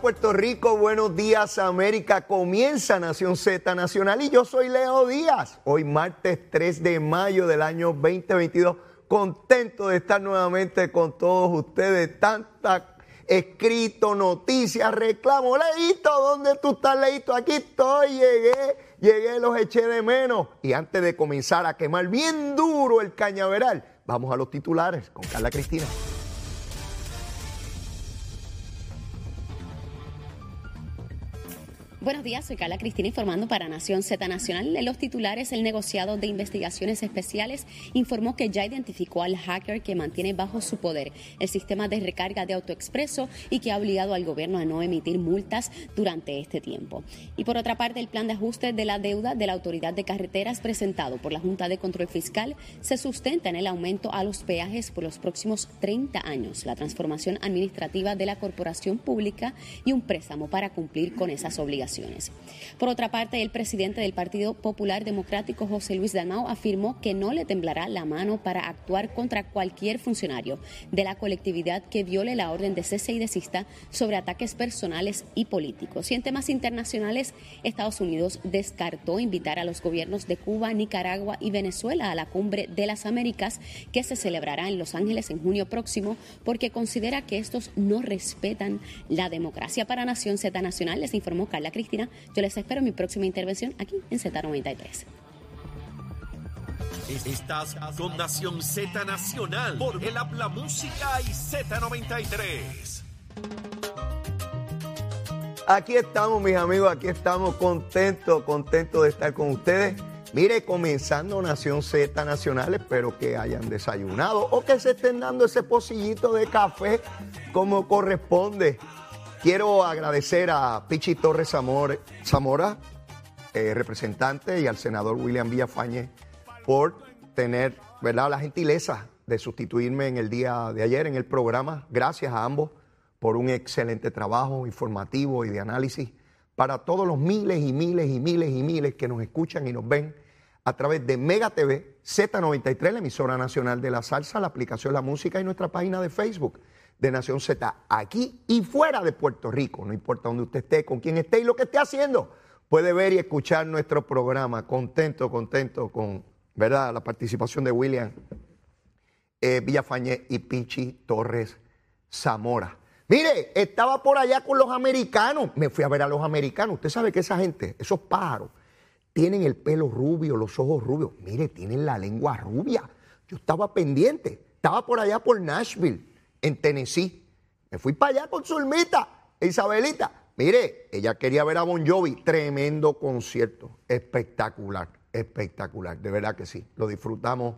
Puerto Rico, buenos días América, comienza Nación Z Nacional y yo soy Leo Díaz. Hoy martes 3 de mayo del año 2022, contento de estar nuevamente con todos ustedes. Tanta escrito, noticias, reclamo. Leito, ¿dónde tú estás, Leito? Aquí estoy, llegué, llegué, los eché de menos. Y antes de comenzar a quemar bien duro el cañaveral, vamos a los titulares con Carla Cristina. Buenos días, soy Carla Cristina informando para Nación Z Nacional. En los titulares, el negociado de investigaciones especiales informó que ya identificó al hacker que mantiene bajo su poder el sistema de recarga de AutoExpreso y que ha obligado al gobierno a no emitir multas durante este tiempo. Y por otra parte, el plan de ajuste de la deuda de la Autoridad de Carreteras presentado por la Junta de Control Fiscal se sustenta en el aumento a los peajes por los próximos 30 años, la transformación administrativa de la corporación pública y un préstamo para cumplir con esas obligaciones. Por otra parte, el presidente del Partido Popular Democrático, José Luis Dalmau, afirmó que no le temblará la mano para actuar contra cualquier funcionario de la colectividad que viole la orden de cese y desista sobre ataques personales y políticos. Y en temas internacionales, Estados Unidos descartó invitar a los gobiernos de Cuba, Nicaragua y Venezuela a la cumbre de las Américas que se celebrará en Los Ángeles en junio próximo porque considera que estos no respetan la democracia. Para Nación Z Nacional les informó Carla Cristina. Yo les espero en mi próxima intervención aquí en Z93. Estás con Nación Z Nacional por el Habla Música y Z93. Aquí estamos, mis amigos, aquí estamos contentos, contentos de estar con ustedes. Mire, comenzando Nación Z Nacional, espero que hayan desayunado o que se estén dando ese pocillito de café como corresponde. Quiero agradecer a Pichi Torres Zamora, eh, representante, y al senador William Villafañe por tener ¿verdad? la gentileza de sustituirme en el día de ayer en el programa. Gracias a ambos por un excelente trabajo informativo y de análisis para todos los miles y miles y miles y miles que nos escuchan y nos ven a través de Mega TV, Z93, la emisora nacional de la salsa, la aplicación La Música y nuestra página de Facebook de Nación Z, aquí y fuera de Puerto Rico, no importa dónde usted esté, con quién esté y lo que esté haciendo, puede ver y escuchar nuestro programa. Contento, contento con ¿verdad? la participación de William eh, Villafañe y Pichi Torres Zamora. Mire, estaba por allá con los americanos, me fui a ver a los americanos. Usted sabe que esa gente, esos pájaros, tienen el pelo rubio, los ojos rubios. Mire, tienen la lengua rubia. Yo estaba pendiente, estaba por allá por Nashville en Tennessee. Me fui para allá con su hermita, Isabelita. Mire, ella quería ver a Bon Jovi, tremendo concierto, espectacular, espectacular, de verdad que sí, lo disfrutamos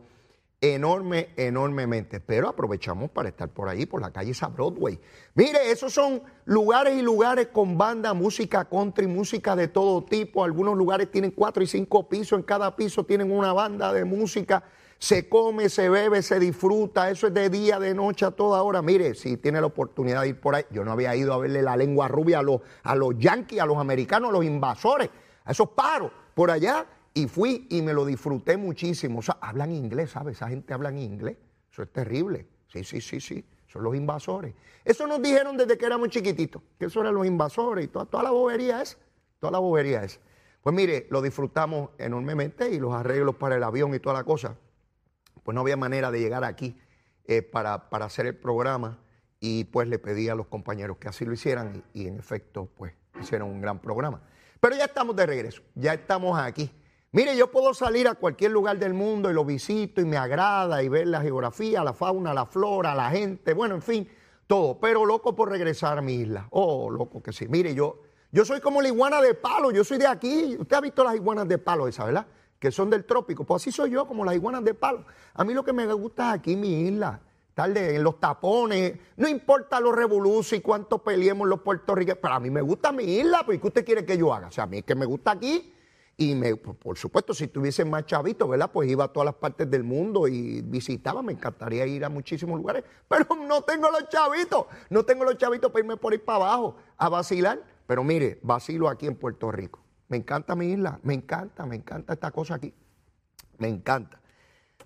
enorme, enormemente, pero aprovechamos para estar por ahí, por la calle esa Broadway. Mire, esos son lugares y lugares con banda, música country, música de todo tipo, algunos lugares tienen cuatro y cinco pisos, en cada piso tienen una banda de música se come, se bebe, se disfruta, eso es de día, de noche, a toda hora. Mire, si tiene la oportunidad de ir por ahí, yo no había ido a verle la lengua rubia a los, a los yanquis, a los americanos, a los invasores, a esos paros por allá, y fui y me lo disfruté muchísimo. O sea, hablan inglés, ¿sabes? Esa gente habla inglés, eso es terrible. Sí, sí, sí, sí, son los invasores. Eso nos dijeron desde que éramos chiquititos, que eso eran los invasores y toda, toda la bobería es, toda la bobería es. Pues mire, lo disfrutamos enormemente y los arreglos para el avión y toda la cosa pues no había manera de llegar aquí eh, para, hacer el programa y pues le pedí a los compañeros que así lo hicieran y, en efecto pues hicieron un gran programa. Pero ya estamos de regreso, ya estamos aquí. Mire, yo puedo salir a cualquier lugar del mundo y lo visito y me agrada y ver la geografía, la fauna, la flora, la gente, bueno, en fin, todo. Pero loco por regresar a mi isla. Oh, loco que sí. Mire, yo, yo soy como la iguana de palo, yo soy de aquí. Usted ha visto las iguanas de palo esa, ¿verdad? Que son del trópico. Pues así soy yo, como las iguanas de palo. A mí lo que me gusta es aquí mi isla, estar en los tapones, no importa los revoluciones y cuánto peleemos los puertorriqueños, pero a mí me gusta mi isla, pues ¿qué usted quiere que yo haga? O sea, a mí es que me gusta aquí. Y me, pues, por supuesto, si tuviese más chavitos, ¿verdad? Pues iba a todas las partes del mundo y visitaba, me encantaría ir a muchísimos lugares, pero no tengo los chavitos, no tengo los chavitos para irme por ir para abajo a vacilar. Pero mire, vacilo aquí en Puerto Rico. Me encanta mi isla, me encanta, me encanta esta cosa aquí. Me encanta.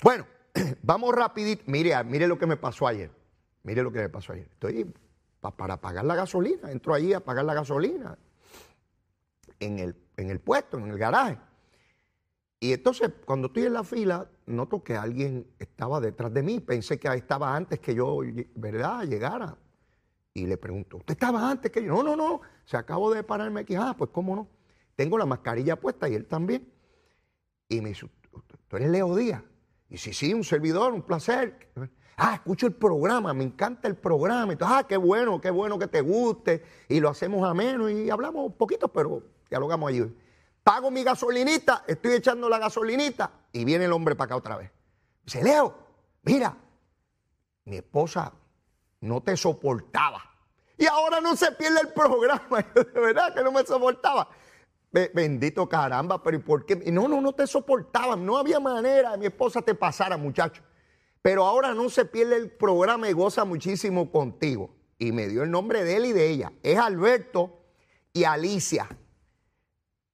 Bueno, vamos rapidito. Mire, mire lo que me pasó ayer. Mire lo que me pasó ayer. Estoy para pagar la gasolina. Entro allí a pagar la gasolina en el, en el puesto, en el garaje. Y entonces, cuando estoy en la fila, noto que alguien estaba detrás de mí. Pensé que estaba antes que yo, ¿verdad?, llegara. Y le pregunto, ¿usted estaba antes que yo? No, no, no. Se acabo de pararme aquí. Ah, pues cómo no. Tengo la mascarilla puesta y él también. Y me dice, ¿tú eres Leo Díaz? Y sí, sí, un servidor, un placer. Ah, escucho el programa, me encanta el programa. Entonces, ah, qué bueno, qué bueno que te guste. Y lo hacemos a menos y hablamos poquito, pero dialogamos allí pago mi gasolinita, estoy echando la gasolinita y viene el hombre para acá otra vez. Dice, Leo, mira, mi esposa no te soportaba. Y ahora no se pierde el programa. de verdad que no me soportaba. Bendito caramba, pero ¿y por qué? No, no, no te soportaba. No había manera de mi esposa te pasara, muchacho. Pero ahora no se pierde el programa y goza muchísimo contigo. Y me dio el nombre de él y de ella. Es Alberto y Alicia.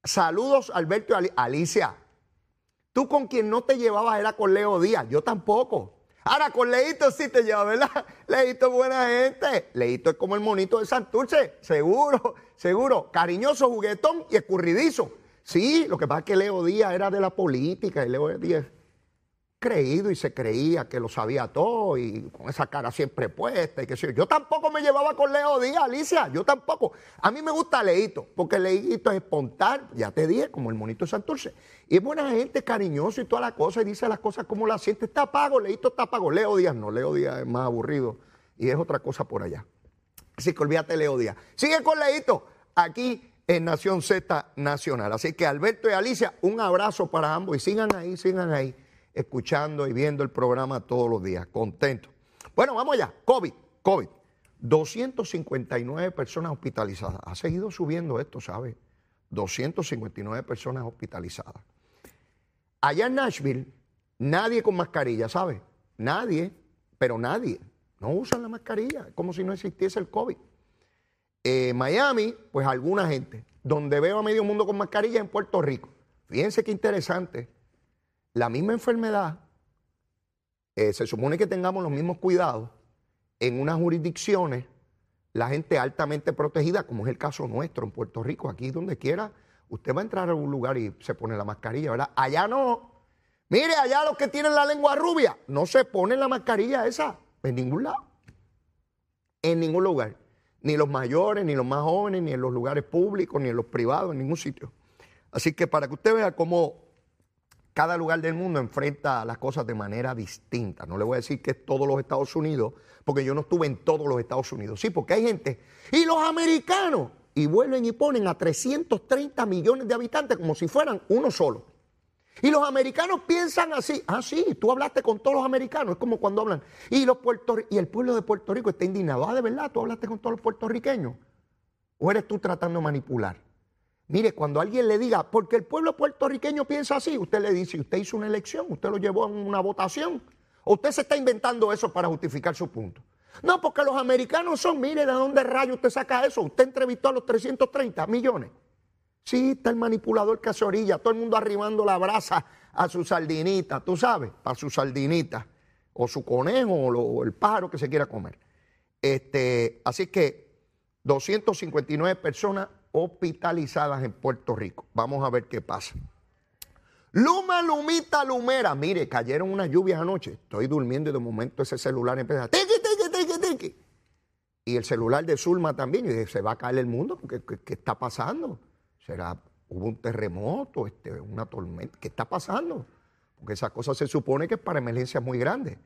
Saludos, Alberto y Alicia. Tú con quien no te llevabas era con Leo Díaz, yo tampoco. Ahora con Leito sí te llevas, ¿verdad? Leito es buena gente. Leito es como el monito de Santurce, seguro, seguro. Cariñoso, juguetón y escurridizo. Sí, lo que pasa es que Leo Díaz era de la política y Leo Díaz creído y se creía que lo sabía todo y con esa cara siempre puesta y que yo. Yo tampoco me llevaba con Leo Díaz, Alicia, yo tampoco. A mí me gusta Leito, porque Leito es espontáneo, ya te dije, como el monito Santurce. Y es buena gente, cariñoso y toda la cosa, y dice las cosas como las siente. Está pago, Leito está pago. Leo Díaz no, Leo Díaz es más aburrido y es otra cosa por allá. Así que olvídate Leo Díaz. Sigue con Leito, aquí en Nación Z Nacional. Así que Alberto y Alicia, un abrazo para ambos y sigan ahí, sigan ahí escuchando y viendo el programa todos los días. Contento. Bueno, vamos allá. COVID, COVID. 259 personas hospitalizadas. Ha seguido subiendo esto, ¿sabes? 259 personas hospitalizadas. Allá en Nashville, nadie con mascarilla, ¿sabes? Nadie, pero nadie. No usan la mascarilla, como si no existiese el COVID. Eh, Miami, pues alguna gente. Donde veo a medio mundo con mascarilla en Puerto Rico. Fíjense qué interesante la misma enfermedad, eh, se supone que tengamos los mismos cuidados en unas jurisdicciones, la gente altamente protegida, como es el caso nuestro en Puerto Rico, aquí donde quiera, usted va a entrar a un lugar y se pone la mascarilla, ¿verdad? Allá no. Mire, allá los que tienen la lengua rubia, no se ponen la mascarilla esa en ningún lado. En ningún lugar. Ni los mayores, ni los más jóvenes, ni en los lugares públicos, ni en los privados, en ningún sitio. Así que para que usted vea cómo cada lugar del mundo enfrenta las cosas de manera distinta. No le voy a decir que es todos los Estados Unidos, porque yo no estuve en todos los Estados Unidos. Sí, porque hay gente. Y los americanos. Y vuelven y ponen a 330 millones de habitantes como si fueran uno solo. Y los americanos piensan así. Ah, sí, tú hablaste con todos los americanos. Es como cuando hablan. Y, los y el pueblo de Puerto Rico está indignado. Ah, de verdad, tú hablaste con todos los puertorriqueños. ¿O eres tú tratando de manipular? Mire, cuando alguien le diga, porque el pueblo puertorriqueño piensa así, usted le dice, usted hizo una elección, usted lo llevó en una votación, o usted se está inventando eso para justificar su punto. No, porque los americanos son, mire, ¿de dónde rayo usted saca eso? Usted entrevistó a los 330 millones. Sí, está el manipulador que hace orilla, todo el mundo arribando la brasa a su sardinita, tú sabes, a su sardinita, o su conejo, o, el pájaro que se quiera comer. Este, así que 259 personas hospitalizadas en Puerto Rico. Vamos a ver qué pasa. Luma, lumita, lumera. Mire, cayeron unas lluvias anoche. Estoy durmiendo y de momento ese celular empieza. Tiki, tiki, tiki, tiki. Y el celular de Zulma también. Y dije, se va a caer el mundo. ¿Qué, qué, está pasando? ¿Será hubo un terremoto, este, una tormenta? ¿Qué está pasando? Porque esa cosa se supone que es para emergencias muy grandes.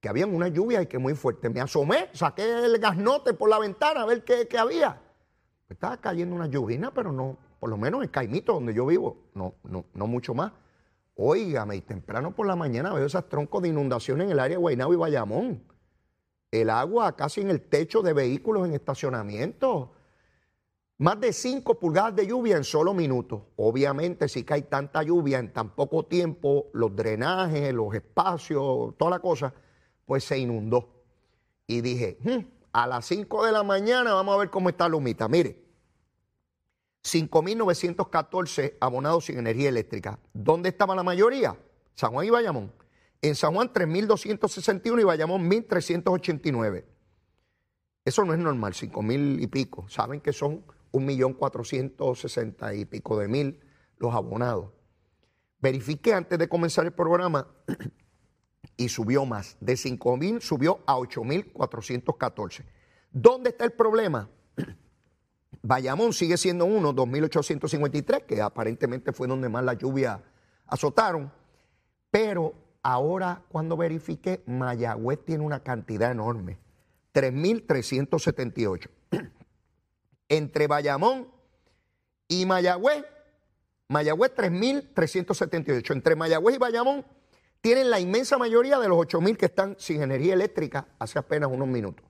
Que habían una lluvia y que muy fuerte. Me asomé, saqué el gasnote por la ventana a ver qué había. Estaba cayendo una lluvia, pero no, por lo menos en Caimito, donde yo vivo, no, no, no mucho más. Óigame, y temprano por la mañana veo esos troncos de inundación en el área de Guaynabo y Bayamón. El agua casi en el techo de vehículos en estacionamiento. Más de 5 pulgadas de lluvia en solo minutos. Obviamente, si cae tanta lluvia en tan poco tiempo, los drenajes, los espacios, toda la cosa, pues se inundó. Y dije, hmm, a las 5 de la mañana vamos a ver cómo está Lumita. Mire, 5.914 abonados sin energía eléctrica. ¿Dónde estaba la mayoría? San Juan y Bayamón. En San Juan 3.261 y Bayamón 1.389. Eso no es normal, 5 mil y pico. Saben que son 1.460 y pico de mil los abonados. Verifiqué antes de comenzar el programa y subió más. De 5 mil subió a 8.414. ¿Dónde está el problema? Bayamón sigue siendo uno, 2.853, que aparentemente fue donde más la lluvia azotaron. Pero ahora, cuando verifiqué, Mayagüez tiene una cantidad enorme, 3.378. Entre Bayamón y Mayagüez, Mayagüez 3.378. Entre Mayagüez y Bayamón tienen la inmensa mayoría de los 8.000 que están sin energía eléctrica hace apenas unos minutos.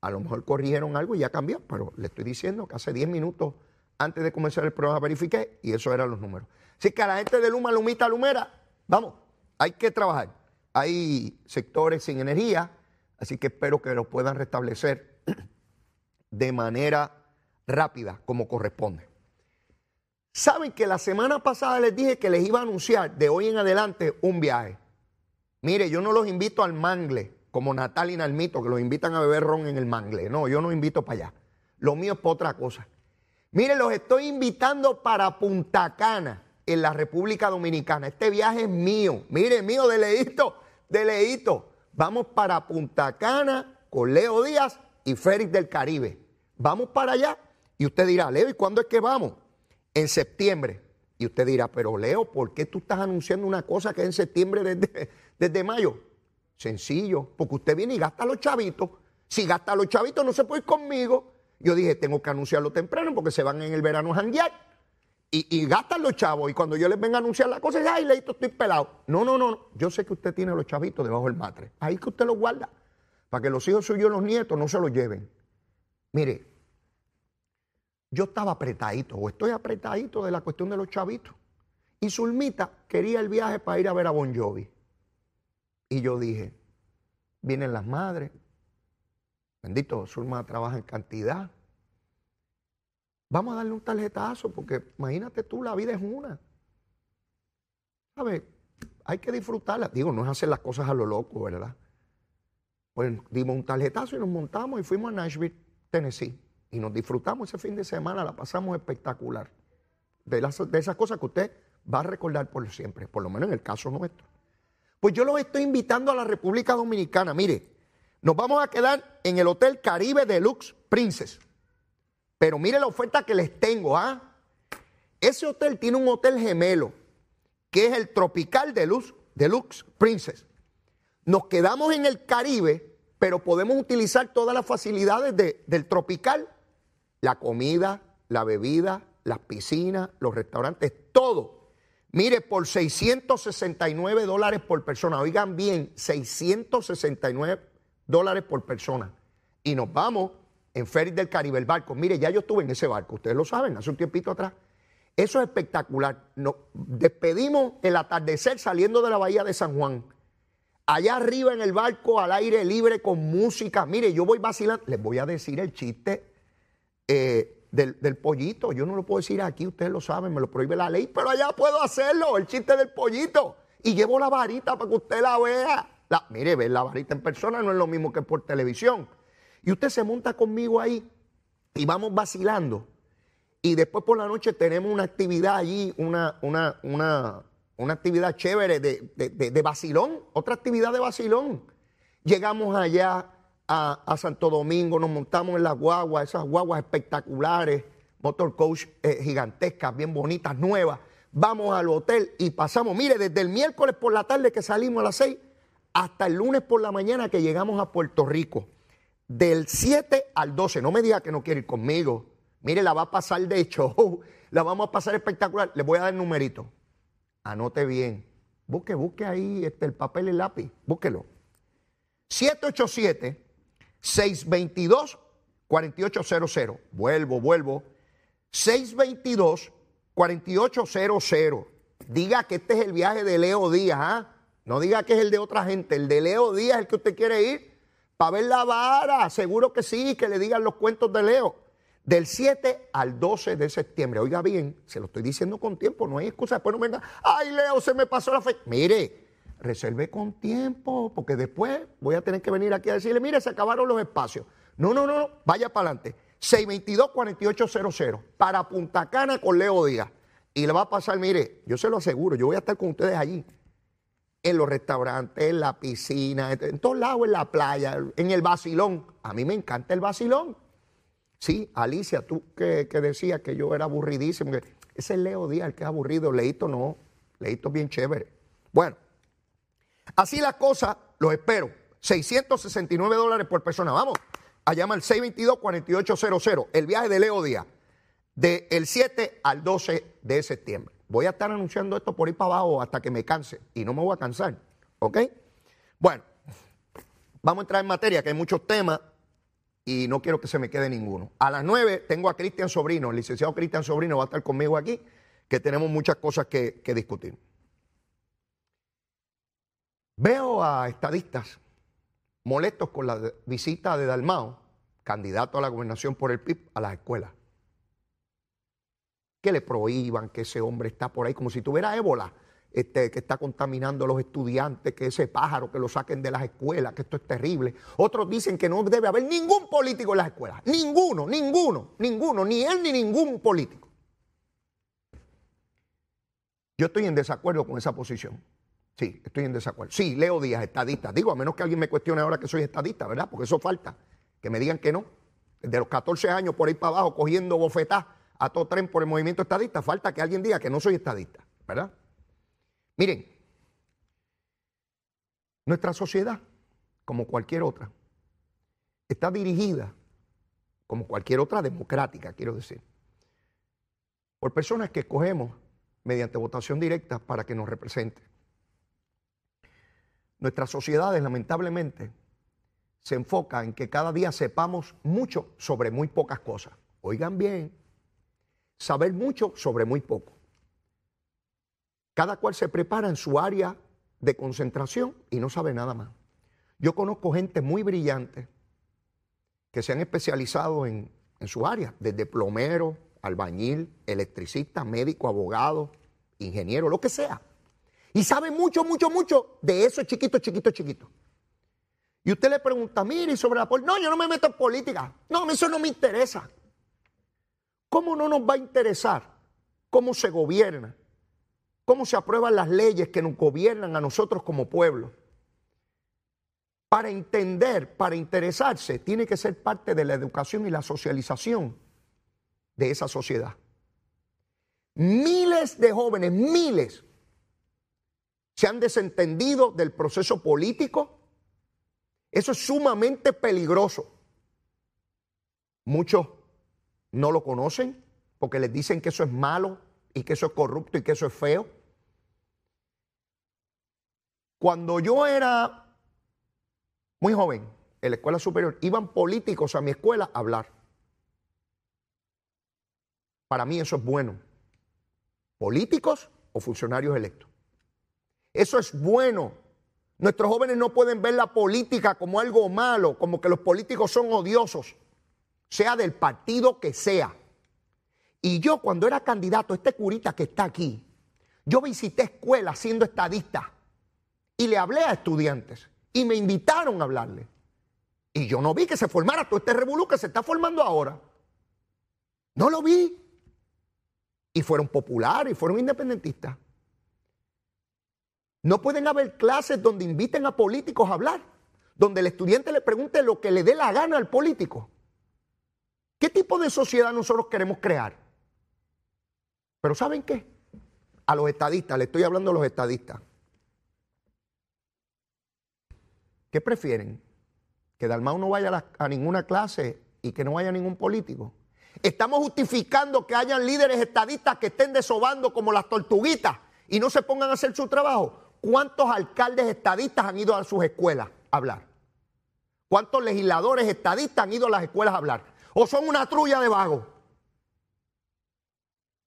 A lo mejor corrigieron algo y ya cambió, pero le estoy diciendo que hace 10 minutos antes de comenzar el programa verifiqué y esos eran los números. Así que a la gente de Luma, Lumita, Lumera, vamos, hay que trabajar. Hay sectores sin energía, así que espero que lo puedan restablecer de manera rápida, como corresponde. Saben que la semana pasada les dije que les iba a anunciar de hoy en adelante un viaje. Mire, yo no los invito al mangle, como Natal y Nalmito, que los invitan a beber ron en el mangle. No, yo no invito para allá. Lo mío es para otra cosa. Mire, los estoy invitando para Punta Cana, en la República Dominicana. Este viaje es mío. Mire, mío, de leíto, de leíto. Vamos para Punta Cana con Leo Díaz y Félix del Caribe. Vamos para allá. Y usted dirá, Leo, ¿y cuándo es que vamos? En septiembre. Y usted dirá, pero Leo, ¿por qué tú estás anunciando una cosa que es en septiembre desde, desde mayo? Sencillo, porque usted viene y gasta los chavitos. Si gasta los chavitos, no se puede ir conmigo. Yo dije, tengo que anunciarlo temprano porque se van en el verano a janguear. Y, y, gastan los chavos. Y cuando yo les venga a anunciar la cosa, ay, leito, estoy pelado. No, no, no. Yo sé que usted tiene los chavitos debajo del matre. Ahí que usted los guarda. Para que los hijos suyos, los nietos, no se los lleven. Mire, yo estaba apretadito, o estoy apretadito de la cuestión de los chavitos. Y Zulmita quería el viaje para ir a ver a Bon Jovi. Y yo dije, vienen las madres, bendito, Zulma trabaja en cantidad. Vamos a darle un tarjetazo, porque imagínate tú, la vida es una. ¿Sabes? Hay que disfrutarla. Digo, no es hacer las cosas a lo loco, ¿verdad? Pues dimos un tarjetazo y nos montamos y fuimos a Nashville, Tennessee. Y nos disfrutamos ese fin de semana, la pasamos espectacular. De, las, de esas cosas que usted va a recordar por siempre, por lo menos en el caso nuestro. Pues yo los estoy invitando a la República Dominicana. Mire, nos vamos a quedar en el Hotel Caribe Deluxe Princess. Pero mire la oferta que les tengo, ¿ah? Ese hotel tiene un hotel gemelo, que es el Tropical Deluxe, Deluxe Princess. Nos quedamos en el Caribe, pero podemos utilizar todas las facilidades de, del Tropical. La comida, la bebida, las piscinas, los restaurantes, todo Mire, por 669 dólares por persona, oigan bien, 669 dólares por persona. Y nos vamos en Ferry del Caribe, el barco. Mire, ya yo estuve en ese barco, ustedes lo saben, hace un tiempito atrás. Eso es espectacular. Nos despedimos el atardecer saliendo de la bahía de San Juan. Allá arriba en el barco, al aire libre, con música. Mire, yo voy vacilando. Les voy a decir el chiste. Eh, del, pollito. Yo no lo puedo decir aquí, ustedes lo saben, me lo prohíbe la ley, pero allá puedo hacerlo, el chiste del pollito. Y llevo la varita para que usted la vea. La, mire, ver la varita en persona no es lo mismo que por televisión. Y usted se monta conmigo ahí y vamos vacilando. Y después por la noche tenemos una actividad allí, una, una, una, una actividad chévere de, de, de vacilón, otra actividad de vacilón. Llegamos allá, a, Santo Domingo, nos montamos en las guaguas, esas guaguas espectaculares, motor coach eh, gigantescas, bien bonitas, nuevas. Vamos al hotel y pasamos, mire, desde el miércoles por la tarde que salimos a las 6 hasta el lunes por la mañana que llegamos a Puerto Rico. Del 7 al 12, no me diga que no quiere ir conmigo. Mire, la va a pasar de show, la vamos a pasar espectacular. Le voy a dar numerito. Anote bien. Busque, busque ahí este, el papel y el lápiz. Búsquelo. 787 622-4800. Vuelvo, vuelvo. 622-4800. Diga que este es el viaje de Leo Díaz, ¿ah? No diga que es el de otra gente. El de Leo Díaz es el que usted quiere ir para ver la vara. Seguro que sí, que le digan los cuentos de Leo. Del 7 al 12 de septiembre. Oiga bien, se lo estoy diciendo con tiempo, no hay excusa. Después no me ay Leo, se me pasó la fecha. Mire, reserve con tiempo, porque después voy a tener que venir aquí a decirle, mire, se acabaron los espacios. No, no, no, no, vaya para adelante. 622-4800 para Punta Cana con Leo Díaz. Y le va a pasar, mire, yo se lo aseguro, yo voy a estar con ustedes allí. En los restaurantes, en la piscina, en todos lados, en la playa, en el vacilón. A mí me encanta el vacilón. Sí, Alicia, tú que, que decías que yo era aburridísimo. Ese es Leo Díaz, el que es aburrido. Leito no. Leito es bien chévere. Bueno, así las cosas, los espero. 669 dólares por persona. Vamos a llamar al 622-4800. El viaje de Leo Díaz. Del 7 al 12 de septiembre. Voy a estar anunciando esto por ahí para abajo hasta que me canse. Y no me voy a cansar. ¿Ok? Bueno, vamos a entrar en materia, que hay muchos temas y no quiero que se me quede ninguno. A las 9 tengo a Cristian Sobrino, el licenciado Cristian Sobrino va a estar conmigo aquí, que tenemos muchas cosas que discutir. Veo a estadistas molestos con la visita de Dalmao, candidato a la gobernación por el PIB, a las escuelas. Que le prohíban que ese hombre está por ahí como si tuviera ébola este, que está contaminando a los estudiantes, que ese pájaro que lo saquen de las escuelas, que esto es terrible. Otros dicen que no debe haber ningún político en las escuelas. Ninguno, ninguno, ninguno, ni él ni ningún político. Yo estoy en desacuerdo con esa posición. Sí, estoy en desacuerdo. Sí, Leo Díaz, estadista. Digo, a menos que alguien me cuestione ahora que soy estadista, ¿verdad? Porque eso falta. Que me digan que no. De los 14 años por ahí para abajo cogiendo bofetá a todo tren por el movimiento estadista, falta que alguien diga que no soy estadista, ¿verdad? Miren, nuestra sociedad, como cualquier otra, está dirigida, como cualquier otra democrática, quiero decir, por personas que escogemos mediante votación directa para que nos representen. Nuestras sociedades, lamentablemente, se enfocan en que cada día sepamos mucho sobre muy pocas cosas. Oigan bien, saber mucho sobre muy poco. Cada cual se prepara en su área de concentración y no sabe nada más. Yo conozco gente muy brillante que se han especializado en, su área, desde plomero, albañil, electricista, médico, abogado, ingeniero, lo que sea. Y sabe mucho, mucho, mucho de eso chiquito, chiquito, chiquito. Y usted le pregunta, mire, sobre la política. No, yo no me meto en política. No, eso no me interesa. ¿Cómo no nos va a interesar cómo se gobierna? cómo se aprueban las leyes que nos gobiernan a nosotros como pueblo. Para entender, para interesarse, tiene que ser parte de la educación y la socialización de esa sociedad. Miles de jóvenes, miles, se han desentendido del proceso político. Eso es sumamente peligroso. Muchos no lo conocen porque les dicen que eso es malo, y que eso es corrupto y que eso es feo. Cuando yo era muy joven, en la escuela superior, iban políticos a mi escuela a hablar. Para mí eso es bueno. Políticos o funcionarios electos. Eso es bueno. Nuestros jóvenes no pueden ver la política como algo malo, como que los políticos son odiosos, sea del partido que sea. Y yo cuando era candidato, este curita que está aquí, yo visité escuelas siendo estadista y le hablé a estudiantes y me invitaron a hablarle. Y yo no vi que se formara todo este revolú que se está formando ahora. No lo vi. Y fueron populares y fueron independentistas. No pueden haber clases donde inviten a políticos a hablar, donde el estudiante le pregunte lo que le dé la gana al político. ¿Qué tipo de sociedad nosotros queremos crear? Pero ¿saben qué? A los estadistas, le estoy hablando a los estadistas. ¿Qué prefieren? ¿Que Dalmau no vaya a, ninguna clase y que no vaya ningún político? Estamos justificando que hayan líderes estadistas que estén desobando como las tortuguitas y no se pongan a hacer su trabajo. ¿Cuántos alcaldes estadistas han ido a sus escuelas a hablar? ¿Cuántos legisladores estadistas han ido a las escuelas a hablar? ¿O son una trulla de vagos?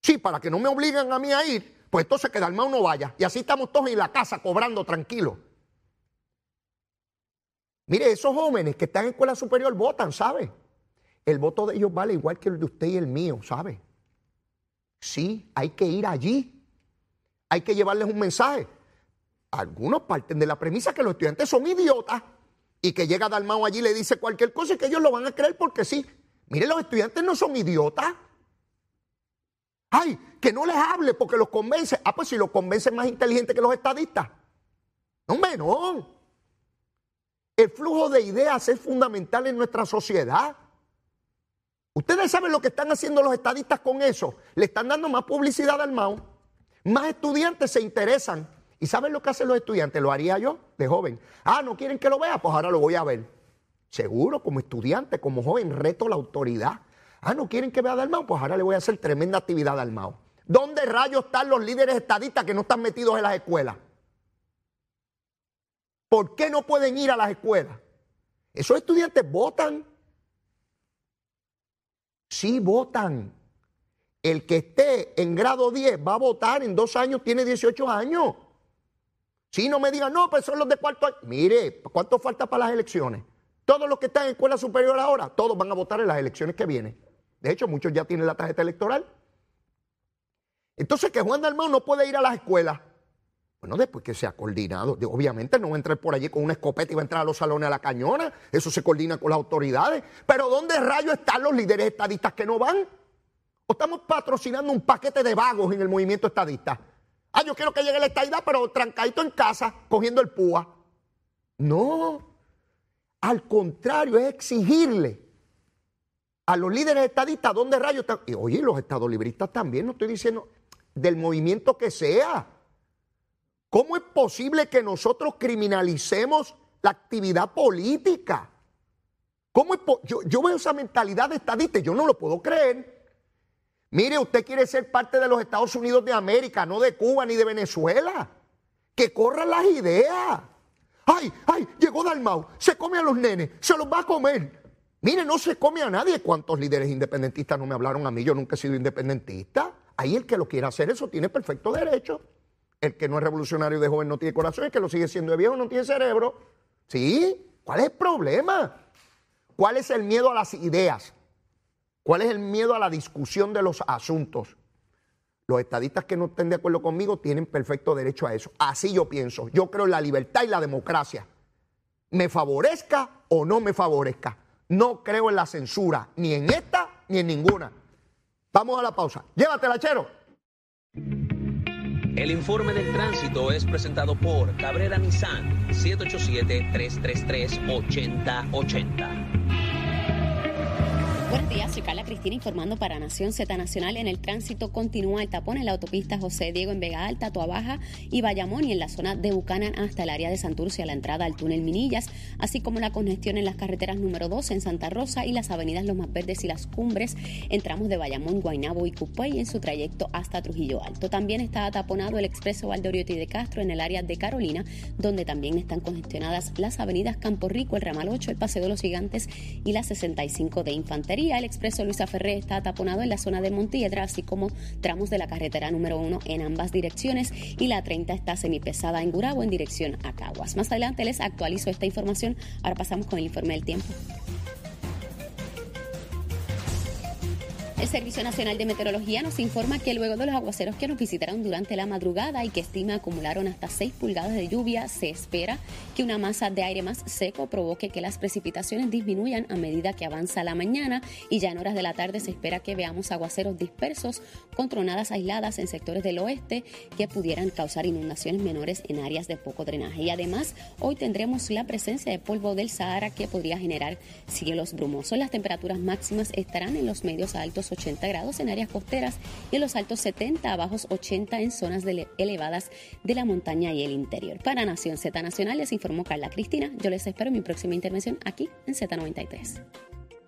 Sí, para que no me obliguen a mí a ir, pues entonces que Dalmau no vaya. Y así estamos todos en la casa cobrando tranquilos. Mire, esos jóvenes que están en escuela superior votan, ¿sabe? El voto de ellos vale igual que el de usted y el mío, ¿sabe? Sí, hay que ir allí. Hay que llevarles un mensaje. Algunos parten de la premisa que los estudiantes son idiotas y que llega Dalmao allí y le dice cualquier cosa y que ellos lo van a creer porque sí. Mire, los estudiantes no son idiotas. Ay, que no les hable porque los convence. Ah, pues si los convence más inteligente que los estadistas. No, no. El flujo de ideas es fundamental en nuestra sociedad. Ustedes saben lo que están haciendo los estadistas con eso. Le están dando más publicidad al MAU. Más estudiantes se interesan. ¿Y saben lo que hacen los estudiantes? Lo haría yo de joven. Ah, ¿no quieren que lo vea? Pues ahora lo voy a ver. Seguro, como estudiante, como joven, reto la autoridad. Ah, ¿no quieren que vea a Dalmao? Pues ahora le voy a hacer tremenda actividad a Dalmao. ¿Dónde rayos están los líderes estadistas que no están metidos en las escuelas? ¿Por qué no pueden ir a las escuelas? Esos estudiantes votan. Sí, votan. El que esté en grado 10 va a votar en dos años, tiene 18 años. Si no me digan, no, pues son los de cuarto. Mire, ¿cuánto falta para las elecciones? Todos los que están en escuela superior ahora, todos van a votar en las elecciones que vienen. De hecho, muchos ya tienen la tarjeta electoral. Entonces, que Juan Dalmau no puede ir a las escuelas. Bueno, después que se ha coordinado. Obviamente no va a entrar por allí con una escopeta y va a entrar a los salones a la cañona. Eso se coordina con las autoridades. Pero ¿dónde rayos están los líderes estadistas que no van? ¿O estamos patrocinando un paquete de vagos en el movimiento estadista? Ah, yo quiero que llegue la estadidad, pero trancadito en casa, cogiendo el púa. No. Al contrario, es exigirle a los líderes estadistas dónde rayos están. Y oye, los estadolibristas también, no estoy diciendo del movimiento que sea. ¿Cómo es posible que nosotros criminalicemos la actividad política? ¿Cómo yo, yo, veo esa mentalidad de estadista yo no lo puedo creer. Mire, usted quiere ser parte de los Estados Unidos de América, no de Cuba ni de Venezuela. Que corran las ideas. Ay, ay, llegó Dalmau, se come a los nenes, se los va a comer. Mire, no se come a nadie. ¿Cuántos líderes independentistas no me hablaron a mí? Yo nunca he sido independentista. Ahí el que lo quiera hacer eso tiene perfecto derecho. El que no es revolucionario de joven no tiene corazón, el que lo sigue siendo de viejo no tiene cerebro. ¿Sí? ¿Cuál es el problema? ¿Cuál es el miedo a las ideas? ¿Cuál es el miedo a la discusión de los asuntos? Los estadistas que no estén de acuerdo conmigo tienen perfecto derecho a eso. Así yo pienso. Yo creo en la libertad y la democracia. Me favorezca o no me favorezca. No creo en la censura, ni en esta ni en ninguna. Vamos a la pausa. Llévatela, Chero. El informe del tránsito es presentado por Cabrera Nissan 787-333-8080. Buenos días, soy Carla Cristina informando para Nación Z Nacional. En el tránsito continúa el tapón en la autopista José Diego en Vega Alta, Toa Baja y Bayamón y en la zona de Bucanan hasta el área de Santurce a la entrada al túnel Minillas, así como la congestión en las carreteras número 2 en Santa Rosa y las avenidas Los Más Verdes y Las Cumbres en tramos de Bayamón, Guaynabo y Cupey en su trayecto hasta Trujillo Alto. También está taponado el expreso Valdoriotti de Castro en el área de Carolina, donde también están congestionadas las avenidas Campo Rico, el Ramal 8, el Paseo de los Gigantes y la 65 de Infantería el expreso Luisa Ferré está taponado en la zona de Montiedra, así como tramos de la carretera número 1 en ambas direcciones y la 30 está semipesada en Gurabo en dirección a Caguas. Más adelante les actualizo esta información. Ahora pasamos con el informe del tiempo. El Servicio Nacional de Meteorología nos informa que luego de los aguaceros que nos visitaron durante la madrugada y que estima acumularon hasta 6 pulgadas de lluvia, se espera que una masa de aire más seco provoque que las precipitaciones disminuyan a medida que avanza la mañana y ya en horas de la tarde se espera que veamos aguaceros dispersos con tronadas aisladas en sectores del oeste que pudieran causar inundaciones menores en áreas de poco drenaje. Y además, hoy tendremos la presencia de polvo del Sahara que podría generar cielos brumosos. Las temperaturas máximas estarán en los medios a altos 80 grados en áreas costeras y en los altos 70 a bajos 80 en zonas elevadas de la montaña y el interior. Para Nación Z Nacional les informó Carla Cristina. Yo les espero en mi próxima intervención aquí en Z93.